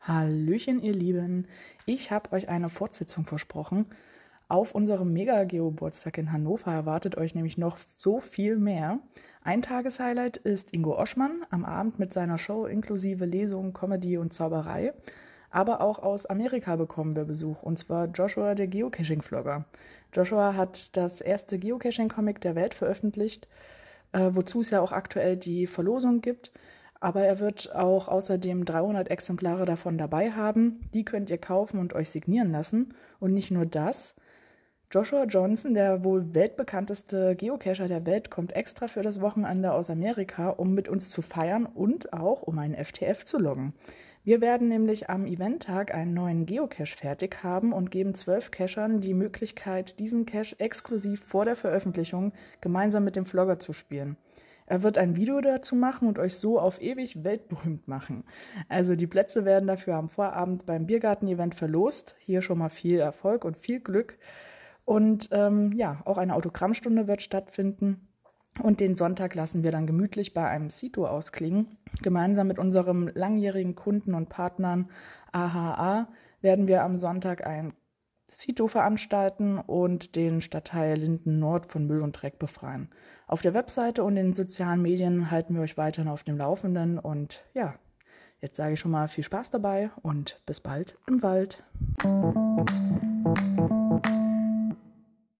Hallöchen, ihr Lieben. Ich habe euch eine Fortsetzung versprochen. Auf unserem Mega-Geburtstag in Hannover erwartet euch nämlich noch so viel mehr. Ein Tageshighlight ist Ingo Oschmann am Abend mit seiner Show inklusive Lesung, Comedy und Zauberei. Aber auch aus Amerika bekommen wir Besuch, und zwar Joshua, der Geocaching-Vlogger. Joshua hat das erste Geocaching-Comic der Welt veröffentlicht, äh, wozu es ja auch aktuell die Verlosung gibt. Aber er wird auch außerdem 300 Exemplare davon dabei haben. Die könnt ihr kaufen und euch signieren lassen. Und nicht nur das. Joshua Johnson, der wohl weltbekannteste Geocacher der Welt, kommt extra für das Wochenende aus Amerika, um mit uns zu feiern und auch um einen FTF zu loggen. Wir werden nämlich am Eventtag einen neuen Geocache fertig haben und geben zwölf Cachern die Möglichkeit, diesen Cache exklusiv vor der Veröffentlichung gemeinsam mit dem Vlogger zu spielen. Er wird ein Video dazu machen und euch so auf ewig weltberühmt machen. Also die Plätze werden dafür am Vorabend beim Biergarten-Event verlost. Hier schon mal viel Erfolg und viel Glück. Und ähm, ja, auch eine Autogrammstunde wird stattfinden. Und den Sonntag lassen wir dann gemütlich bei einem Sito ausklingen. Gemeinsam mit unserem langjährigen Kunden und Partnern AHA werden wir am Sonntag ein Sito veranstalten und den Stadtteil Linden Nord von Müll und Dreck befreien. Auf der Webseite und in den sozialen Medien halten wir euch weiterhin auf dem Laufenden und ja, jetzt sage ich schon mal viel Spaß dabei und bis bald im Wald.